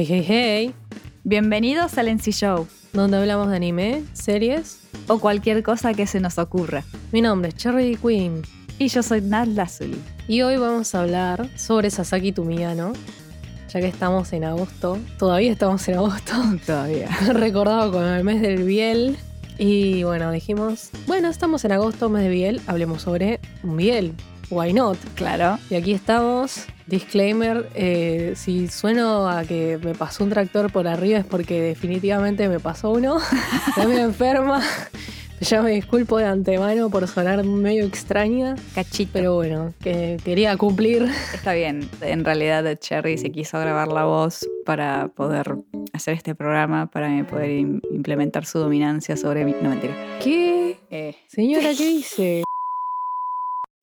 Hey, hey, hey. Bienvenidos al NC Show Donde hablamos de anime, series. o cualquier cosa que se nos ocurra. Mi nombre es Cherry Queen. Y yo soy Nat Lazuli. Y hoy vamos a hablar sobre Sasaki Tumiano. Ya que estamos en agosto. Todavía estamos en agosto. Todavía. Recordado con el mes del Biel. Y bueno, dijimos, bueno, estamos en agosto, mes de Biel. Hablemos sobre un Biel. Why not? Claro. Y aquí estamos. Disclaimer, eh, si sueno a que me pasó un tractor por arriba es porque definitivamente me pasó uno. Estoy medio enferma. Ya me disculpo de antemano por sonar medio extraña. Cachito. Pero bueno, que quería cumplir. Está bien. En realidad Cherry se quiso grabar la voz para poder hacer este programa, para poder im- implementar su dominancia sobre mí. No, mentira. ¿Qué? Eh, Señora, ¿qué dice?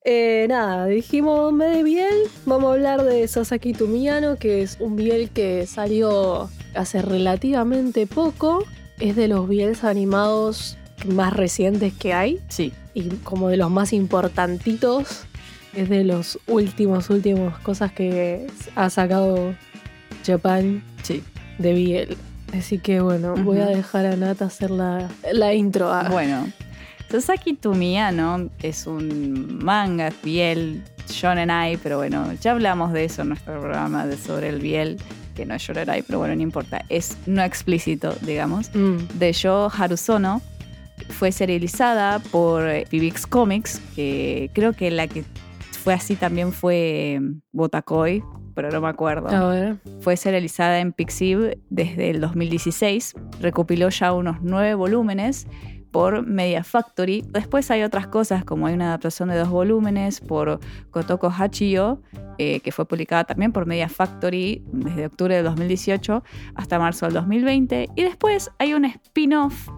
Eh, nada, dijimos mes de Biel. Vamos a hablar de Sasaki Tumiano, que es un Biel que salió hace relativamente poco. Es de los Biels animados más recientes que hay sí. y como de los más importantitos. Es de los últimos, últimos cosas que ha sacado Japan Sí. de Biel. Así que bueno, voy a dejar a Nat hacer la, la intro. Ah, Bueno, Sasaki Tumiano es un manga biel shonen ai, pero bueno, ya hablamos de eso en nuestro programa de sobre el biel, que no es shonen ai, pero bueno, no importa, es no explícito, digamos, mm. de Yo Harusono. Fue serializada por eh, Pibix Comics, que creo que la que fue así también fue eh, Botakoi, pero no me acuerdo. A ver. Fue serializada en Pixiv desde el 2016. Recopiló ya unos nueve volúmenes por Media Factory. Después hay otras cosas, como hay una adaptación de dos volúmenes por Kotoko Hachiyo, eh, que fue publicada también por Media Factory desde octubre del 2018 hasta marzo del 2020. Y después hay un spin-off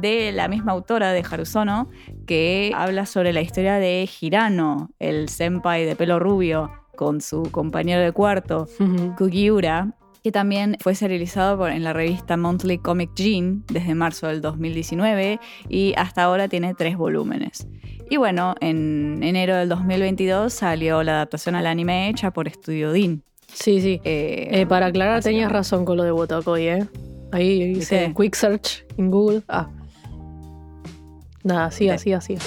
de la misma autora de Harusono que habla sobre la historia de Hirano, el senpai de pelo rubio, con su compañero de cuarto, Kugiura, que también fue serializado por- en la revista Monthly Comic Gene desde marzo del 2019 y hasta ahora tiene tres volúmenes. Y bueno, en enero del 2022 salió la adaptación al anime hecha por Studio Dean. Sí, sí. Eh, Eh, para aclarar, tenías razón con lo de Botacoy, ¿eh? Ahí hice quick search en Google. Ah. Nada, siga, siga, siga.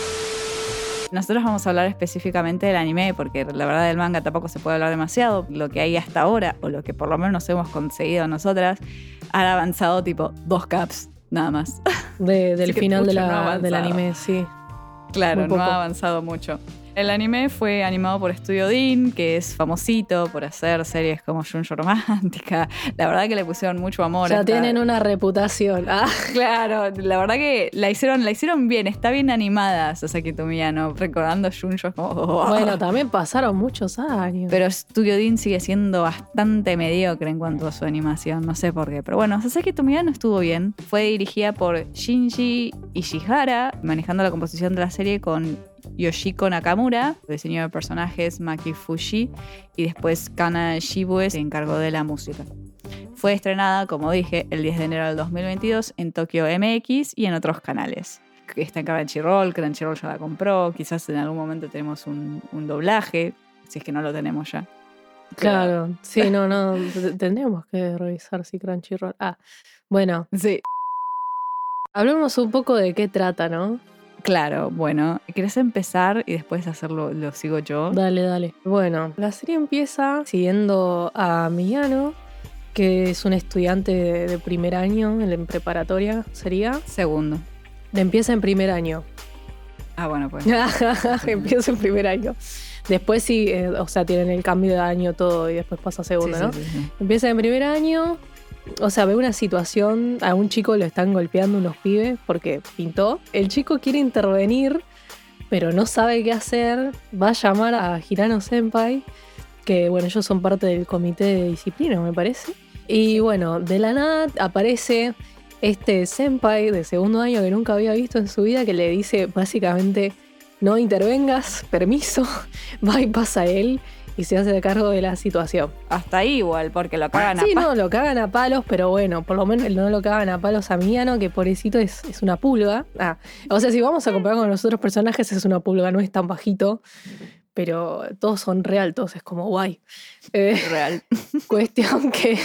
Nosotros vamos a hablar específicamente del anime, porque la verdad del manga tampoco se puede hablar demasiado. Lo que hay hasta ahora, o lo que por lo menos nos hemos conseguido nosotras, han avanzado tipo dos caps, nada más. De- del final de no la- del anime, sí. Claro, no ha avanzado mucho. El anime fue animado por Studio Dean, que es famosito por hacer series como Junjo Romántica. La verdad que le pusieron mucho amor. a Ya tienen una reputación. Ah, Claro, la verdad que la hicieron, la hicieron bien, está bien animada Sasaki Tomiyano, recordando Junjo es como... oh. bueno, también pasaron muchos años. Pero Studio Dean sigue siendo bastante mediocre en cuanto a su animación, no sé por qué. Pero bueno, Sasaki Tomiyano estuvo bien. Fue dirigida por Shinji Ishihara, manejando la composición de la serie con Yoshiko Nakamura, diseño de personajes Maki Fushi, y después Kana Shibue se encargó de la música. Fue estrenada, como dije, el 10 de enero del 2022 en Tokyo MX y en otros canales. Está en Crunchyroll, Crunchyroll ya la compró, quizás en algún momento tenemos un, un doblaje, si es que no lo tenemos ya. claro, sí, no, no. t- Tendríamos que revisar si Crunchyroll. Ah, bueno, Sí. hablemos un poco de qué trata, ¿no? Claro, bueno, ¿querés empezar y después hacerlo, lo sigo yo? Dale, dale. Bueno, la serie empieza siguiendo a Miyano, que es un estudiante de, de primer año en, en preparatoria, sería. Segundo. Empieza en primer año. Ah, bueno, pues. empieza en primer año. Después sí, eh, o sea, tienen el cambio de año todo y después pasa a segundo, Sí, ¿no? sí, sí, sí. Empieza en primer año. O sea, ve una situación, a un chico lo están golpeando unos pibes porque pintó. El chico quiere intervenir, pero no sabe qué hacer. Va a llamar a Hirano Senpai, que bueno, ellos son parte del comité de disciplina, me parece. Y bueno, de la nada aparece este Senpai de segundo año que nunca había visto en su vida, que le dice básicamente, no intervengas, permiso, va y pasa él y se hace cargo de la situación. Hasta ahí igual, porque lo cagan a Sí, pa- no, lo cagan a palos, pero bueno, por lo menos no lo cagan a palos a Miano, que pobrecito es, es una pulga. Ah, o sea, si vamos a comparar con los otros personajes, es una pulga, no es tan bajito, pero todos son re altos, es como guay. Eh, Real. cuestión que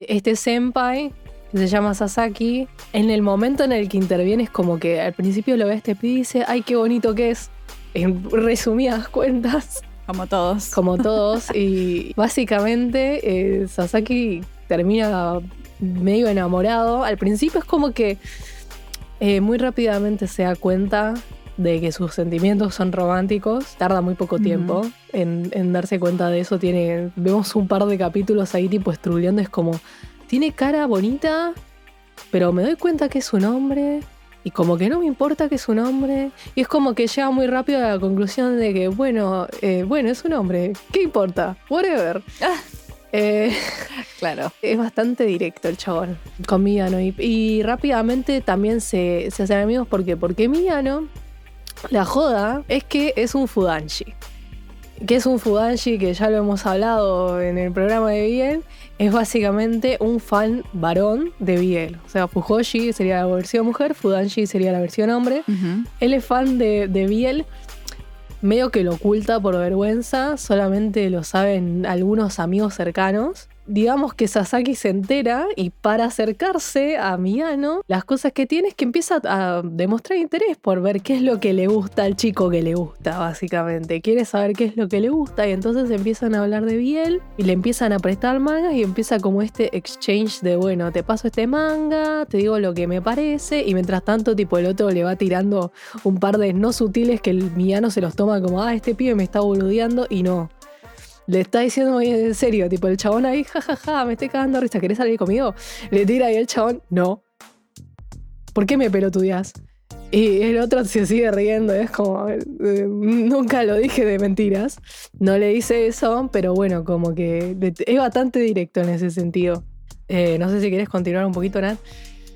Este senpai, que se llama Sasaki, en el momento en el que interviene es como que al principio lo ve a este pibe y dice, ay, qué bonito que es. En resumidas cuentas, Como todos. como todos. y básicamente eh, Sasaki termina medio enamorado. Al principio es como que eh, muy rápidamente se da cuenta de que sus sentimientos son románticos. Tarda muy poco tiempo en, en darse cuenta de eso. Tiene, vemos un par de capítulos ahí tipo estruleando. Es como, tiene cara bonita, pero me doy cuenta que es un hombre. Y como que no me importa que es un hombre. Y es como que llega muy rápido a la conclusión de que, bueno, eh, bueno, es un hombre. ¿Qué importa? Whatever. Ah. Eh, Claro. es bastante directo el chabón con Miyano. Y, y rápidamente también se, se hacen amigos. ¿Por qué? Porque Miyano, la joda es que es un Fudanshi. Que es un Fudanshi que ya lo hemos hablado en el programa de Biel. Es básicamente un fan varón de Biel. O sea, Fujoshi sería la versión mujer, Fudanshi sería la versión hombre. Él es fan de, de Biel, medio que lo oculta por vergüenza, solamente lo saben algunos amigos cercanos. Digamos que Sasaki se entera y para acercarse a Miyano, las cosas que tiene es que empieza a demostrar interés por ver qué es lo que le gusta al chico que le gusta, básicamente. Quiere saber qué es lo que le gusta y entonces empiezan a hablar de Biel y le empiezan a prestar mangas y empieza como este exchange de, bueno, te paso este manga, te digo lo que me parece y mientras tanto tipo el otro le va tirando un par de no sutiles que el Miyano se los toma como, ah, este pibe me está boludeando y no. Le está diciendo muy en serio, tipo el chabón ahí, jajaja, me estoy cagando risa, ¿querés salir conmigo? Le tira y el chabón, no. ¿Por qué me pelotudeas? Y el otro se sigue riendo, es como, eh, nunca lo dije de mentiras. No le dice eso, pero bueno, como que es bastante directo en ese sentido. Eh, no sé si querés continuar un poquito, Nat.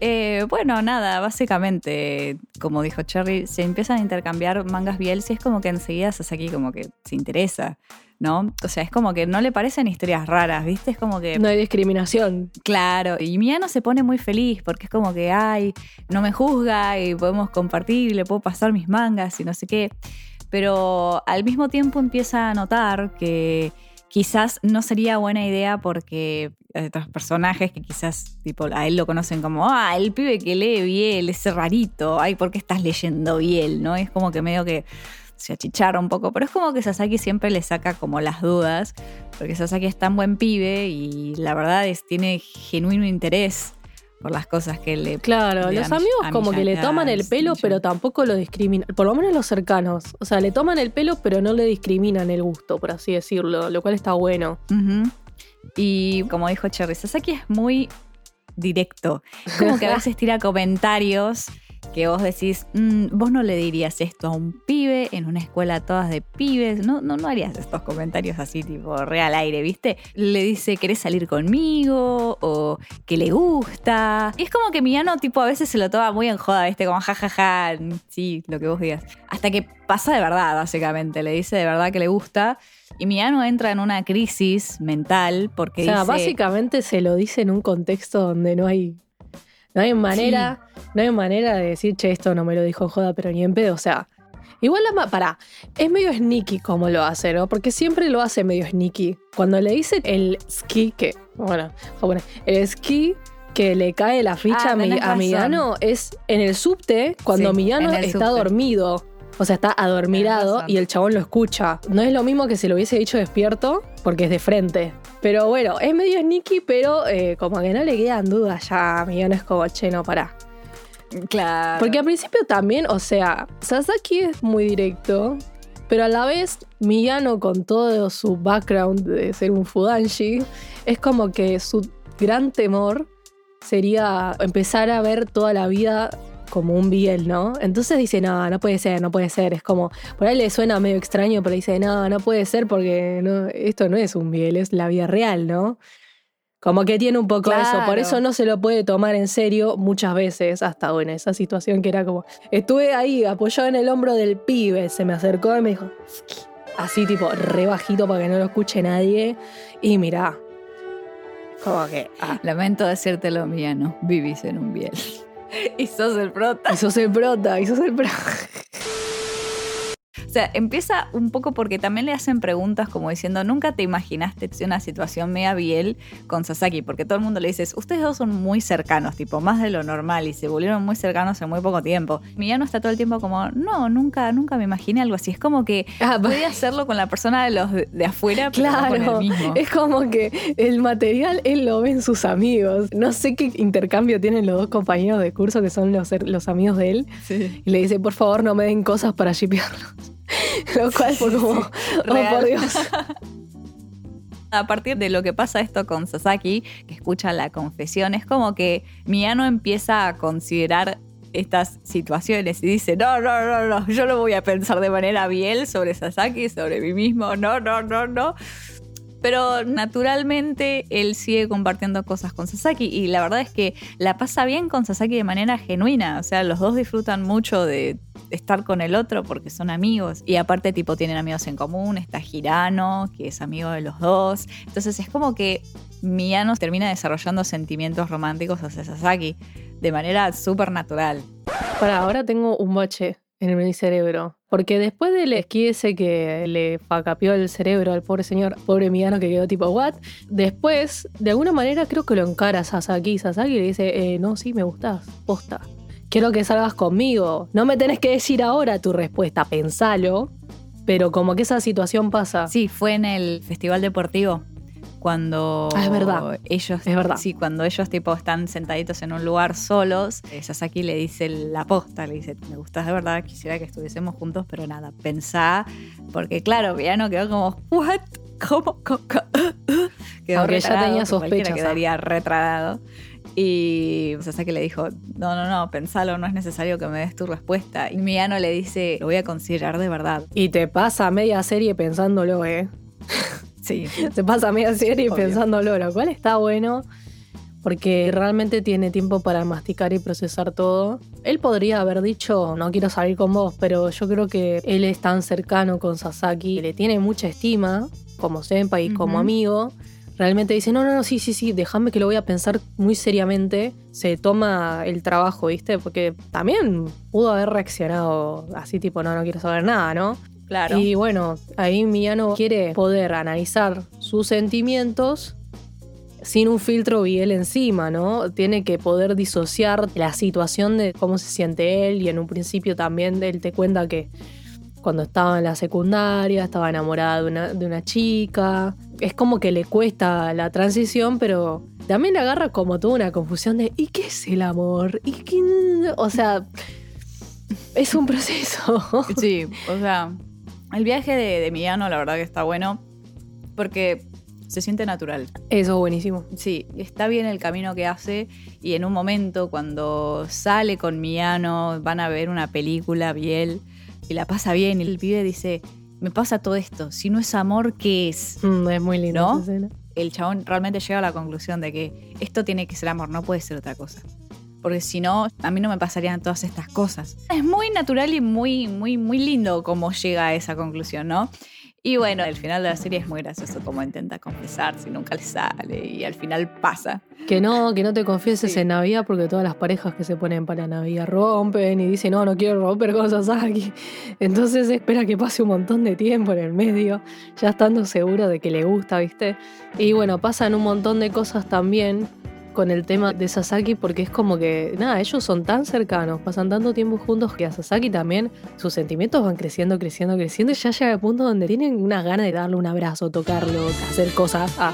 Eh, bueno, nada, básicamente, como dijo Cherry, se empiezan a intercambiar mangas biel y es como que enseguida Sasaki como que se interesa, ¿no? O sea, es como que no le parecen historias raras, ¿viste? Es como que, No hay discriminación. claro, y Miyano se pone muy feliz porque es como que, ay, no me juzga y podemos compartir y le puedo pasar mis mangas y no sé qué. Pero al mismo tiempo empieza a notar que quizás no sería buena idea porque hay otros personajes que quizás tipo a él lo conocen como, ah, el pibe que lee Biel, ese rarito, ay, ¿por qué estás leyendo Biel? ¿No? Es como que medio que se achichara un poco, pero es como que Sasaki siempre le saca como las dudas, porque Sasaki es tan buen pibe y la verdad es tiene genuino interés por las cosas que le Claro, le los amigos como que le toman el pelo, pero tampoco lo discriminan. Por lo menos los cercanos. O sea, le toman el pelo, pero no le discriminan el gusto, por así decirlo, lo cual está bueno. Y como dijo Cherry, Sasaki es muy directo. Como que a veces tira comentarios que vos decís, "Mm, vos no le dirías esto a un pibe en una escuela todas de pibes, no, no, no harías estos comentarios así tipo real aire, ¿viste? Le dice, ¿querés salir conmigo? O que le gusta. Y es como que Miyano tipo a veces se lo toma muy en joda, ¿viste? Como jajaja, sí, lo que vos digas. Hasta que pasa de verdad, básicamente, le dice de verdad que le gusta. Y Miyano entra en una crisis mental porque o sea, dice... básicamente se lo dice en un contexto donde no hay. No hay manera. No hay manera de decir, che, esto no me lo dijo joda, pero ni en pedo. O sea. Igual la pará, es medio sneaky como lo hace, ¿no? Porque siempre lo hace medio sneaky. Cuando le dice el ski, que, bueno, japonés, el ski que le cae la ficha Ah, a, Mi- tenés a. Miyano es en el subte cuando Sí, el está subte. dormido. O sea, está adormirado y el chabón lo escucha. No es lo mismo que si lo hubiese dicho despierto, porque es de frente. Pero bueno, es medio sneaky, pero eh, como que no le quedan dudas ya. a Miyano es como, che, no, pará. Claro. Porque al principio también, o sea, Sasaki es muy directo, pero a la vez Miyano con todo su background de ser un Fudanshi, es como que su gran temor sería empezar a ver toda la vida como un biel, ¿no? Entonces dice, no, no puede ser, no puede ser. Es como, por ahí le suena medio extraño, pero dice, no, no puede ser porque no, esto no es un biel, es la vida real, ¿no? Como que tiene un poco eso, por Claro. eso no se lo puede tomar en serio muchas veces, hasta bueno, esa situación que era como, estuve ahí apoyado en el hombro del pibe, se me acercó y me dijo, así tipo re bajito para que no lo escuche nadie, y mirá, como que, ah, Lamento decírtelo, Miyano, vivís en un biel. Y sos el prota. y sos el prota, y sos el prota. O sea, empieza un poco porque también le hacen preguntas como diciendo, nunca te imaginaste una situación mega biel con Sasaki, porque todo el mundo le dice, ustedes dos son muy cercanos, tipo, más de lo normal, y se volvieron muy cercanos en muy poco tiempo. Miyano está todo el tiempo como, no, nunca, nunca me imaginé algo así. Es como que ah, podía hacerlo con la persona de los de, afuera, pero claro, no con mismo. Es como que el material él lo ve en sus amigos. No sé qué intercambio tienen los dos compañeros de curso que son los, los amigos de él. Y le dice, por favor, no me den cosas para shipearlos. Lo cual fue como, oh por Dios. A partir de lo que pasa esto con Sasaki, que escucha la confesión, es como que Miyano empieza a considerar estas situaciones y dice, no, no, no, no, yo lo voy a pensar de manera bien sobre Sasaki, sobre mí mismo, no, no, no, no. Pero naturalmente él sigue compartiendo cosas con Sasaki y la verdad es que la pasa bien con Sasaki de manera genuina. O sea, los dos disfrutan mucho de estar con el otro porque son amigos. Y aparte, tipo, tienen amigos en común. Está Girano, que es amigo de los dos. Entonces es como que Miyano termina desarrollando sentimientos románticos hacia Sasaki de manera súper natural. Para ahora tengo un boche en mi cerebro. Porque después del esquí ese que le facapió el cerebro al pobre señor, pobre Miyano que quedó tipo, ¿what? Después, de alguna manera, creo que lo encara Sasaki. Sasaki le dice, eh, no, sí, me gustas, posta. Quiero que salgas conmigo. No me tenés que decir ahora tu respuesta, pensalo. Pero como que esa situación pasa. Sí, fue en el Festival Deportivo cuando ah, es verdad. ellos es verdad. sí cuando ellos tipo están sentaditos en un lugar solos eh, Sasaki le dice la posta le dice me gustas de verdad quisiera que estuviésemos juntos pero nada pensá porque claro no quedó como what cómo, ¿Cómo? quedó Aunque ya tenía sospechas quedaría retradado y Sasaki le dijo, no, no, no, pensalo, no es necesario que me des tu respuesta. Y Miyano le dice, lo voy a considerar de verdad. Y te pasa media serie pensándolo, ¿eh? Sí. Se pasa media serie pensándolo, lo cual está bueno porque realmente tiene tiempo para masticar y procesar todo. Él podría haber dicho, no quiero salir con vos, pero yo creo que él es tan cercano con Sasaki, le tiene mucha estima como senpai y como amigo. Realmente dice, no, no, no, sí, sí, sí, déjame que lo voy a pensar muy seriamente. Se toma el trabajo, ¿viste? Porque también pudo haber reaccionado así tipo, no, no quiero saber nada, ¿no? Y bueno, ahí Miyano quiere poder analizar sus sentimientos sin un filtro él encima, ¿no? Tiene que poder disociar la situación de cómo se siente él y en un principio también él te cuenta que cuando estaba en la secundaria estaba enamorada de una, de una chica. Es como que le cuesta la transición, pero también agarra como toda una confusión de ¿y qué es el amor? ¿Y qué? O sea, es un proceso. Sí, o sea, el viaje de, de Millano, la verdad que está bueno, porque se siente natural. Eso, buenísimo. Sí, está bien el camino que hace y en un momento cuando sale con Millano, van a ver una película, Biel, y la pasa bien y el pibe dice, me pasa todo esto, si no es amor, ¿qué es? Mm, es muy lindo. ¿No? El chabón realmente llega a la conclusión de que esto tiene que ser amor, no puede ser otra cosa porque si no, a mí no me pasarían todas estas cosas. Es muy natural y muy, muy, muy lindo cómo llega a esa conclusión, ¿no? Y bueno, el final de la serie es muy gracioso, como intenta confesarse y nunca le sale y al final pasa. Que no, que no te confieses en Navidad porque todas las parejas que se ponen para Navidad rompen y dicen, no, no quiero romper cosas aquí. Entonces espera que pase un montón de tiempo en el medio, ya estando seguro de que le gusta, ¿viste? Y bueno, pasan un montón de cosas también con el tema de Sasaki porque es como que, nada, ellos son tan cercanos, pasan tanto tiempo juntos que a Sasaki también sus sentimientos van creciendo, creciendo, creciendo y ya llega al punto donde tienen una gana de darle un abrazo, tocarlo, hacer cosas ah,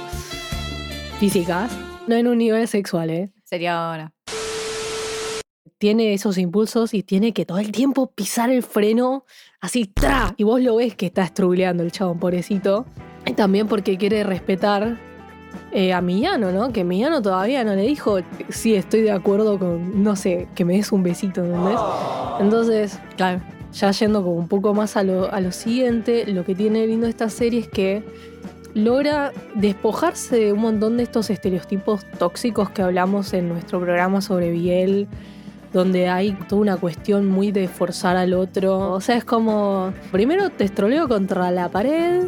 físicas, no en un nivel sexual, ¿eh? Sería ahora. Tiene esos impulsos y tiene que todo el tiempo pisar el freno así, ¡tra! Y vos lo ves que está estruleando el chabón, pobrecito. Y también porque quiere respetar eh, a Millano, ¿no? Que Millano todavía no le dijo, sí, estoy de acuerdo con, no sé, que me des un besito, ¿entendés? Entonces, claro, ya yendo como un poco más a lo, a lo siguiente, lo que tiene lindo esta serie es que logra despojarse de un montón de estos estereotipos tóxicos que hablamos en nuestro programa sobre Biel, donde hay toda una cuestión muy de forzar al otro. O sea, es como, primero te estroleo contra la pared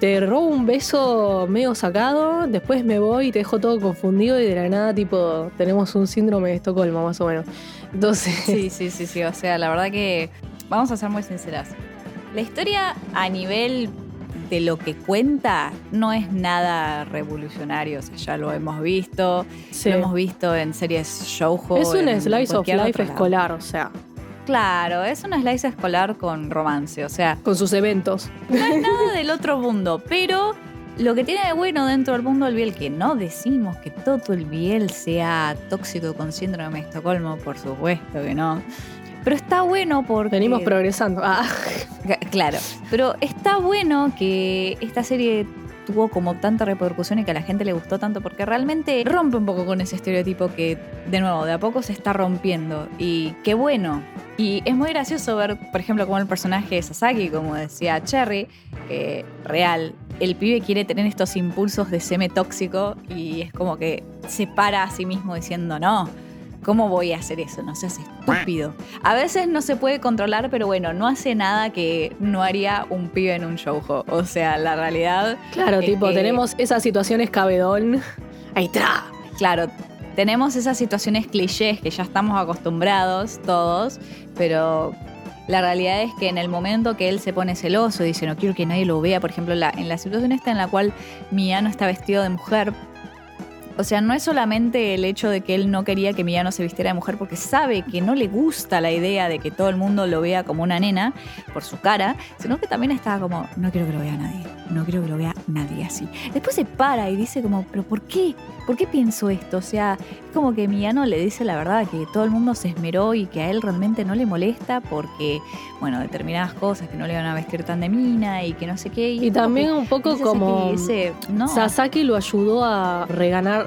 te robo un beso medio sacado, después me voy y te dejo todo confundido y de la nada, tipo, tenemos un síndrome de Estocolmo, más o menos. Entonces. Sí, sí, sí, sí. O sea, la verdad que vamos a ser muy sinceras. La historia a nivel de lo que cuenta no es nada revolucionario, o sea, ya lo hemos visto, Sí. lo hemos visto en series shoujo. Es un slice of life escolar, o sea, Claro, es un slice escolar con romance, o sea, con sus eventos. no es nada del otro mundo, pero lo que tiene de bueno dentro del mundo del Biel, que no decimos que todo el Biel sea tóxico con síndrome de Estocolmo, por supuesto que no. Pero está bueno porque... Venimos progresando. Ah, Claro, pero está bueno que esta serie tuvo como tanta repercusión y que a la gente le gustó tanto porque realmente rompe un poco con ese estereotipo que, de nuevo, de a poco se está rompiendo. Y qué bueno. Y es muy gracioso ver, por ejemplo, como el personaje de Sasaki, como decía Cherry, que real, el pibe quiere tener estos impulsos de seme tóxico y es como que se para a sí mismo diciendo, no, ¿Cómo voy a hacer eso? No seas estúpido. A veces no se puede controlar, pero bueno, no hace nada que no haría un pibe en un showjo. O sea, la realidad, claro, Es tipo, que- tenemos esas situaciones cabedón. Ahí está. claro, tenemos esas situaciones clichés que ya estamos acostumbrados todos, pero la realidad es que en el momento que él se pone celoso y dice no quiero que nadie lo vea, por ejemplo, la- en la situación esta en la cual Miyano está vestido de mujer, O sea, no es solamente el hecho de que él no quería que Miyano se vistiera de mujer porque sabe que no le gusta la idea de que todo el mundo lo vea como una nena por su cara, sino que también estaba como, no quiero que lo vea nadie, no quiero que lo vea nadie así. Después se para y dice como, pero ¿por qué? ¿Por qué pienso esto? O sea, es como que Miyano le dice la verdad, que todo el mundo se esmeró y que a él realmente no le molesta porque, bueno, determinadas cosas que no le van a vestir tan de mina y que no sé qué. Y como también un poco ese como no. Sasaki lo ayudó a reganar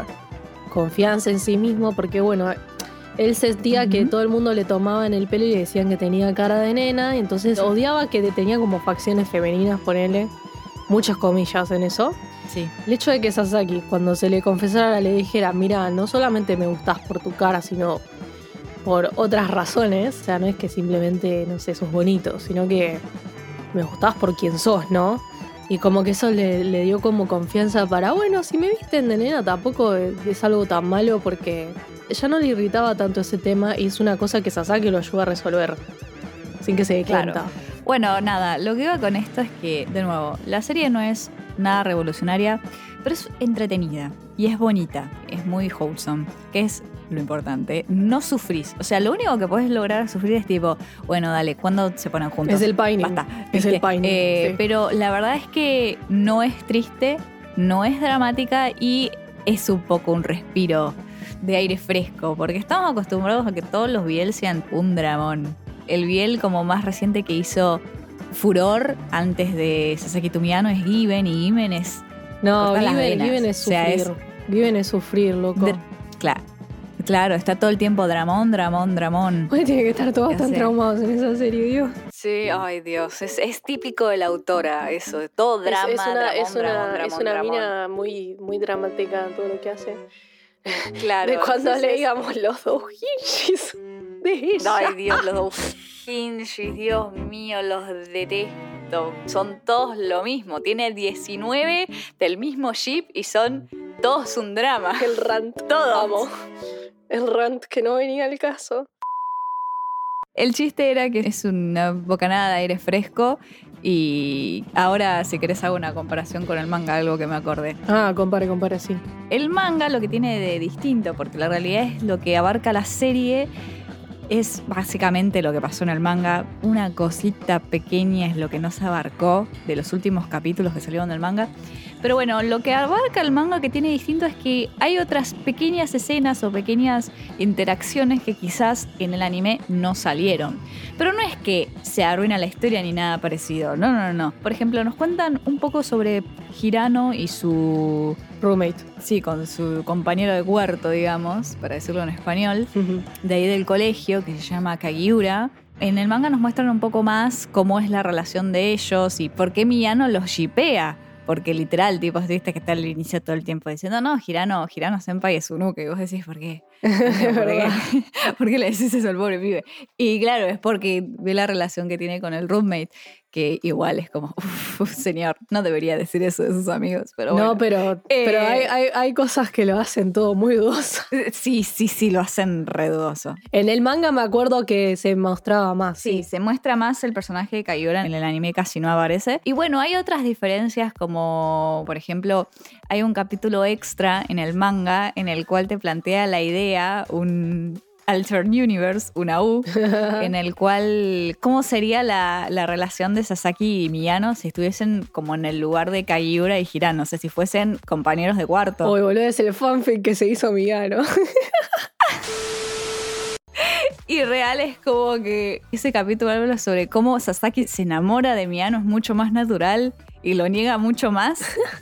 confianza en sí mismo porque bueno, él sentía que todo el mundo le tomaba en el pelo y le decían que tenía cara de nena, y entonces odiaba que tenía como facciones femeninas, ponele muchas comillas en eso. Sí. El hecho de que Sasaki, cuando se le confesara, le dijera, mira, no solamente me gustás por tu cara, sino por otras razones, o sea, no es que simplemente, no sé, sos bonito, sino que me gustás por quien sos, ¿no? Y como que eso le, le dio como confianza para, bueno, si me visten de nena tampoco es algo tan malo porque ya no le irritaba tanto ese tema y es una cosa que Sasaki lo ayuda a resolver sin que se dé Claro. cuenta. Bueno, nada, lo que iba con esto es que, de nuevo, la serie no es nada revolucionaria, pero es entretenida y es bonita, es muy wholesome, que es lo importante. No sufrís, o sea, lo único que podés lograr sufrir es tipo, bueno, dale, ¿cuándo se ponen juntos? Es el pining. Basta. Es el ¿viste? pining, Eh, sí. Pero la verdad es que no es triste, no es dramática y es un poco un respiro de aire fresco, porque estamos acostumbrados a que todos los Biel sean un dramón. El Biel como más reciente que hizo furor antes de Sasaki Tumiano es Given y Given es... No, venas. viven es O sea, sufrir. es- Viven es sufrir, loco. Claro, claro, está todo el tiempo dramón, dramón, dramón. Uy, tiene que estar todos tan sé. traumados en esa serie, Dios. Sí, ay Dios, es, es típico de la autora eso, de todo drama, es, es una, dramón, es una, dramón, es dramón, una dramón. mina muy, muy dramática en todo lo que hace. Claro. de cuando entonces- leíamos los dos hinges de ella. Ay, Dios, los dos Hinges, Dios mío, los detesto. Son todos lo mismo. Tiene 19 del mismo ship y son todos un drama. El rant. Todos. Vamos. El rant que no venía al caso. El chiste era que es una bocanada de aire fresco y ahora si querés hago una comparación con el manga, algo que me acordé. Ah, compare, compare, sí. El manga lo que tiene de distinto, porque la realidad es lo que abarca la serie, es básicamente lo que pasó en el manga. Una cosita pequeña es lo que no se abarcó de los últimos capítulos que salieron del manga. Pero bueno, lo que abarca el manga que tiene distinto es que hay otras pequeñas escenas o pequeñas interacciones que quizás en el anime no salieron. Pero no es que se arruina la historia ni nada parecido. No, no, no. Por ejemplo, nos cuentan un poco sobre Hirano y su Roommate. Sí, con su compañero de cuarto, digamos, para decirlo en español, de ahí del colegio, que se llama Kagiura. En el manga nos muestran un poco más cómo es la relación de ellos y por qué Miyano los shipea. Porque literal, tipo, viste que está al inicio todo el tiempo diciendo, no, Girano, Girano Senpai es un uke. Y vos decís, ¿por qué? ¿Por qué? ¿Por qué le decís eso al pobre pibe? Y claro, es porque ve la relación que tiene con el roommate, que igual es como, "Uf, señor, no debería decir eso de sus amigos, pero bueno. No, pero, pero Eh, hay, hay, hay cosas que lo hacen todo muy dudoso. Eh, Sí, sí, sí, lo hacen redudoso. En el manga me acuerdo que se mostraba más. Sí, se muestra más el personaje de Kaiora en el anime casi no aparece. Y bueno, hay otras diferencias como, por ejemplo, hay un capítulo extra en el manga en el cual te plantea la idea, un Alter Universe, una U, en el cual, ¿cómo sería la, la relación de Sasaki y Miyano si estuviesen como en el lugar de Kagiura y Hirano? O sea, si fuesen compañeros de cuarto. Uy, boludo, es el fanfic que se hizo Migano. Y real es como que ese capítulo habla sobre cómo Sasaki se enamora de Miyano, es mucho más natural y lo niega mucho más.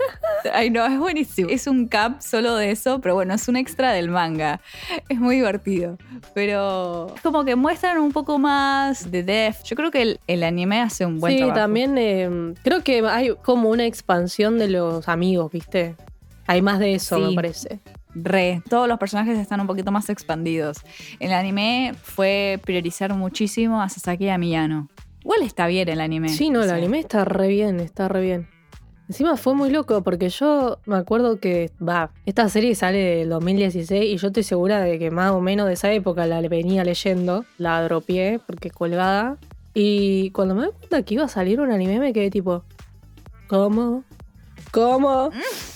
Ay, no, es buenísimo. Es un cap solo de eso, pero bueno, es un extra del manga. Es muy divertido. Pero es como que muestran un poco más de Def. Yo creo que el, el anime hace un buen sí, trabajo. también eh, creo que hay como una expansión de los amigos, ¿viste? Hay más de eso, Sí. me parece. Re, todos los personajes están un poquito más expandidos. El anime fue priorizar muchísimo a Sasaki y a Miyano. Igual está bien el anime. Sí, no, o el anime está re bien, está re bien. Encima fue muy loco porque yo me acuerdo que, va, esta serie sale del 2016 y yo estoy segura de que más o menos de esa época la venía leyendo, la dropié porque colgada. Y cuando me di cuenta que iba a salir un anime me quedé tipo, ¿cómo? ¿Cómo?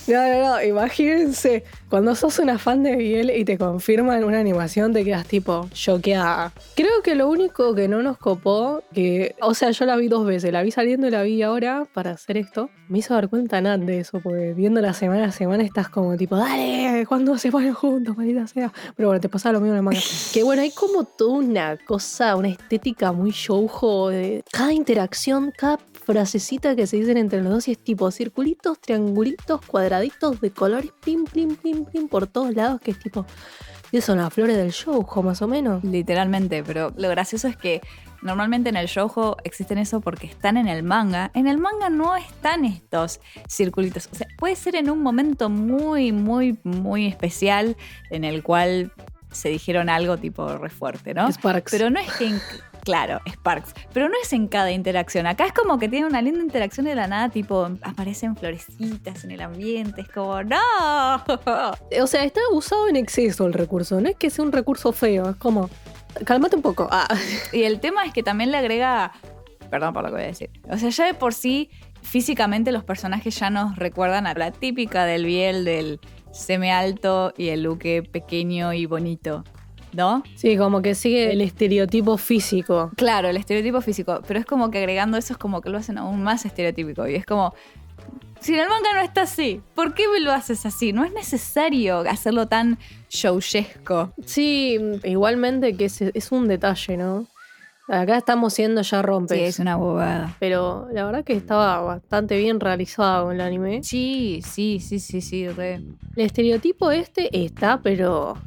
No, no, no, imagínense, cuando sos una fan de Biel y te confirman una animación te quedas tipo choqueada. Creo que lo único que no nos copó, que, o sea, yo la vi dos veces, la vi saliendo y la vi ahora para hacer esto, me hizo dar cuenta Nat de eso, porque viendo la semana a semana estás como tipo, dale, ¿cuándo se ponen juntos, maldita sea? Pero bueno, te pasa lo mismo en la manga. que bueno, hay como toda una cosa, una estética muy shoujo de cada interacción, cada frasecita que se dicen entre los dos y es tipo circulitos, triangulitos, cuadraditos de colores, plim, plim, plim, plim, por todos lados, que es tipo, y son las flores del shoujo, más o menos. Literalmente, pero lo gracioso es que normalmente en el shoujo existen eso porque están en el manga. En el manga no están estos circulitos. O sea, puede ser en un momento muy, muy, muy especial en el cual se dijeron algo tipo re fuerte, ¿no? Sparks. Pero no es que Claro, Sparks. Pero no es en cada interacción. Acá es como que tiene una linda interacción de la nada, tipo, aparecen florecitas en el ambiente. Es como, ¡No! O sea, está usado en exceso el recurso, no es que sea un recurso feo, es como, cálmate un poco. Ah. Y el tema es que también le agrega. Perdón por lo que voy a decir. O sea, ya de por sí, físicamente los personajes ya nos recuerdan a la típica del Biel, del semi alto y el Luque pequeño y bonito. ¿No? Sí, como que sigue el estereotipo físico. Claro, el estereotipo físico. Pero es como que agregando eso es como que lo hacen aún más estereotípico. Y es como. Si en el manga no está así, ¿por qué me lo haces así? No es necesario hacerlo tan showesco. Sí, igualmente que es, es un detalle, ¿no? Acá estamos siendo ya rompes. Sí, es una bobada. Pero la verdad que estaba bastante bien realizado el anime. Sí, sí, sí, sí, sí, re. El estereotipo este está, pero.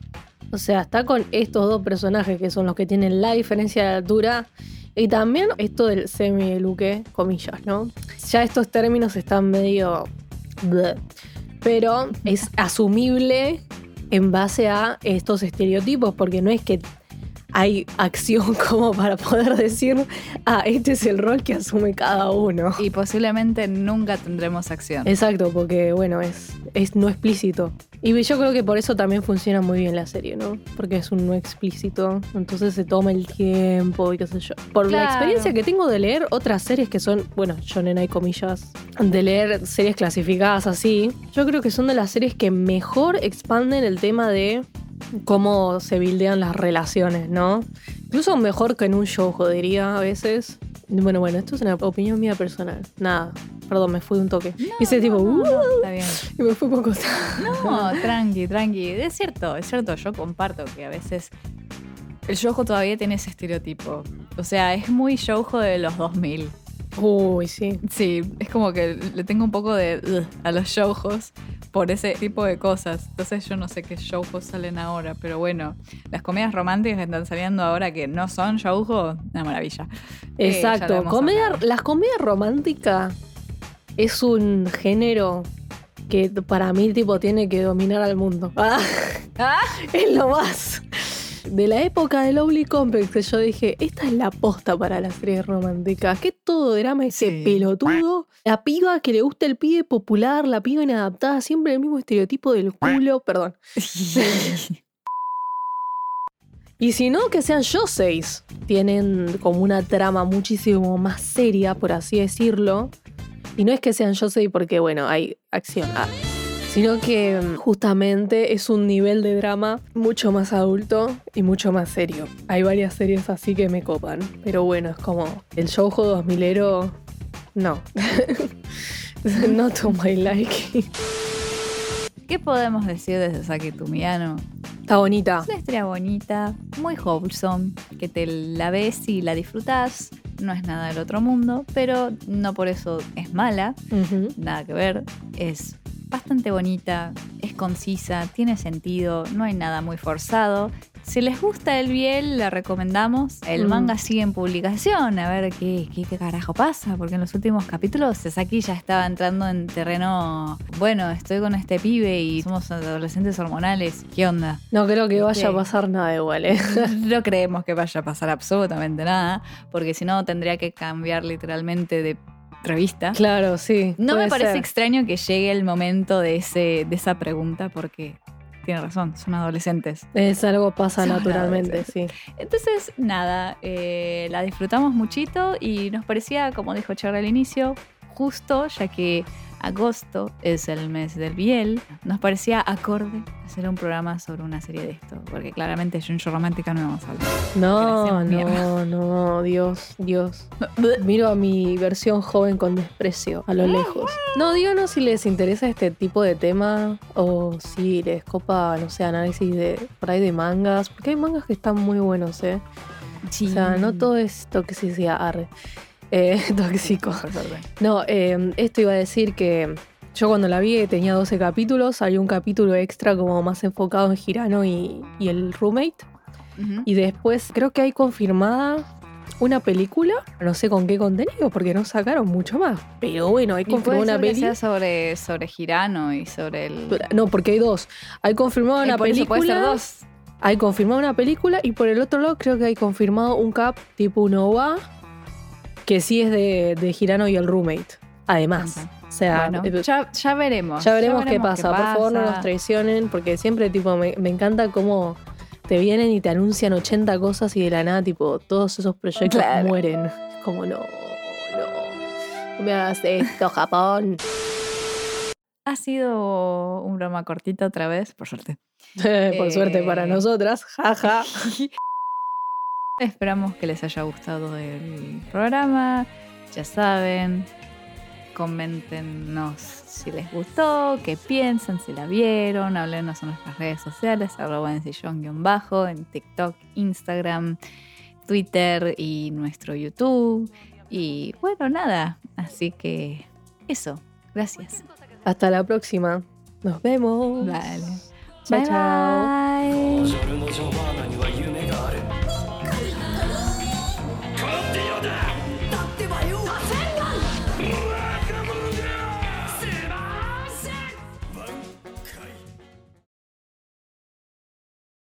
O sea, está con estos dos personajes que son los que tienen la diferencia de altura. Y también esto del semi-luque, comillas, ¿no? Ya estos términos están medio. Pero es asumible en base a estos estereotipos, porque no es que hay acción como para poder decir, ah, este es el rol que asume cada uno. Y posiblemente nunca tendremos acción. Exacto, porque bueno, es, es no explícito. Y yo creo que por eso también funciona muy bien la serie, ¿no? Porque es un no explícito, entonces se toma el tiempo y qué sé yo. Por la experiencia que tengo de leer otras series que son, bueno, shonen hay comillas, de leer series clasificadas así, yo creo que son de las series que mejor expanden el tema de cómo se bildean las relaciones, ¿no? Incluso mejor que en un show, diría a veces. Bueno, bueno, esto es una opinión mía personal. Nada, perdón, me fui un toque. y ese tipo, No, no, "Uh", no, está bien. y me fui poco. No, tranqui, tranqui. Es cierto, es cierto. Yo comparto que a veces el shoujo todavía tiene ese estereotipo. O sea, es muy shoujo de los 2000. Uy, sí. Sí, es como que le tengo un poco de ugh a los shoujos por ese tipo de cosas. Entonces yo no sé qué shoujos salen ahora, pero bueno, las comedias románticas que están saliendo ahora que no son shoujo, una maravilla. Eh, Exacto. hemos Comedia, las comedias románticas es un género que para mí tipo tiene que dominar al mundo. Ah, Ah, es lo más. De la época de Lovely Complex, que yo dije, esta es la posta para las series románticas. Que todo drama ese Sí. pelotudo. La piba que le gusta el pibe popular, la piba inadaptada, siempre el mismo estereotipo del culo. Perdón. Y si no, que sean yo seis. Tienen como una trama muchísimo más seria, por así decirlo. Y no es que sean yo seis porque, bueno, hay acción. ah, sino que mm, justamente es un nivel de drama mucho más adulto y mucho más serio. Hay varias series así que me copan. Pero bueno, es como el shoujo 2000ero. No. no to my liking. ¿Qué podemos decir desde Saki Tumiano? Está bonita. Es una historia bonita, muy wholesome, que te la ves y la disfrutas. No es nada del otro mundo, pero no por eso es mala. Nada que ver. Es bastante bonita, es concisa, tiene sentido, no hay nada muy forzado. Si les gusta el Biel, la recomendamos. El Mm. manga sigue en publicación, a ver qué, qué, qué carajo pasa, porque en los últimos capítulos Sasaki ya estaba entrando en terreno, bueno, estoy con este pibe y somos adolescentes hormonales, ¿qué onda? No creo que vaya a pasar nada igual, ¿eh? No creemos que vaya a pasar absolutamente nada, porque si no tendría que cambiar literalmente de revista. Claro, sí. No me parece ser. extraño que llegue el momento de, ese, de esa pregunta, porque tiene razón, son adolescentes. Es algo pasa Son naturalmente, sí. Entonces, nada, eh, la disfrutamos muchito y nos parecía, como dijo Charlie al inicio, justo, ya que agosto es el mes del Biel, nos parecía acorde hacer un programa sobre una serie de esto, porque claramente Junjo Romántica no vamos a hablar. No, no, no, Dios, Dios. Miro a mi versión joven con desprecio, a lo lejos. No, díganos si les interesa este tipo de tema o si les copa, no sé, análisis de por ahí de mangas, porque hay mangas que están muy buenos, ¿eh? Sí. O sea, no todo es toxicidad, arre. Eh, tóxico. No, eh, esto iba a decir que yo cuando la vi tenía 12 capítulos, había un capítulo extra como más enfocado en Girano y, y el roommate. Y después creo que hay confirmada una película, no sé con qué contenido, porque no sacaron mucho más. Pero bueno, hay confirmada una película. sobre, sobre Girano y sobre el... No, porque hay dos. Hay confirmada Eh, una película. puede ser dos. Hay confirmado una película y por el otro lado creo que hay confirmado un cap tipo un OVA que sí es de, de Girano y el roommate. Además. O sea, Bueno, eh, ya, ya veremos. Ya veremos qué pasa. Por favor, no nos traicionen, porque siempre, tipo, me, me encanta cómo te vienen y te anuncian 80 cosas y de la nada, tipo, todos esos proyectos Claro. mueren. Como, no, no. No me hagas esto, Japón. Ha sido un broma cortito otra vez, por suerte. por suerte para Eh. nosotras, jaja. Esperamos que les haya gustado el programa. Ya saben, coméntenos si les gustó, qué piensan, si la vieron, háblenos en nuestras redes sociales, arroba en sillón-bajo, en TikTok, Instagram, Twitter y nuestro YouTube. Y bueno, nada, así que eso, gracias. Hasta la próxima, nos vemos. Vale. Chao, chao.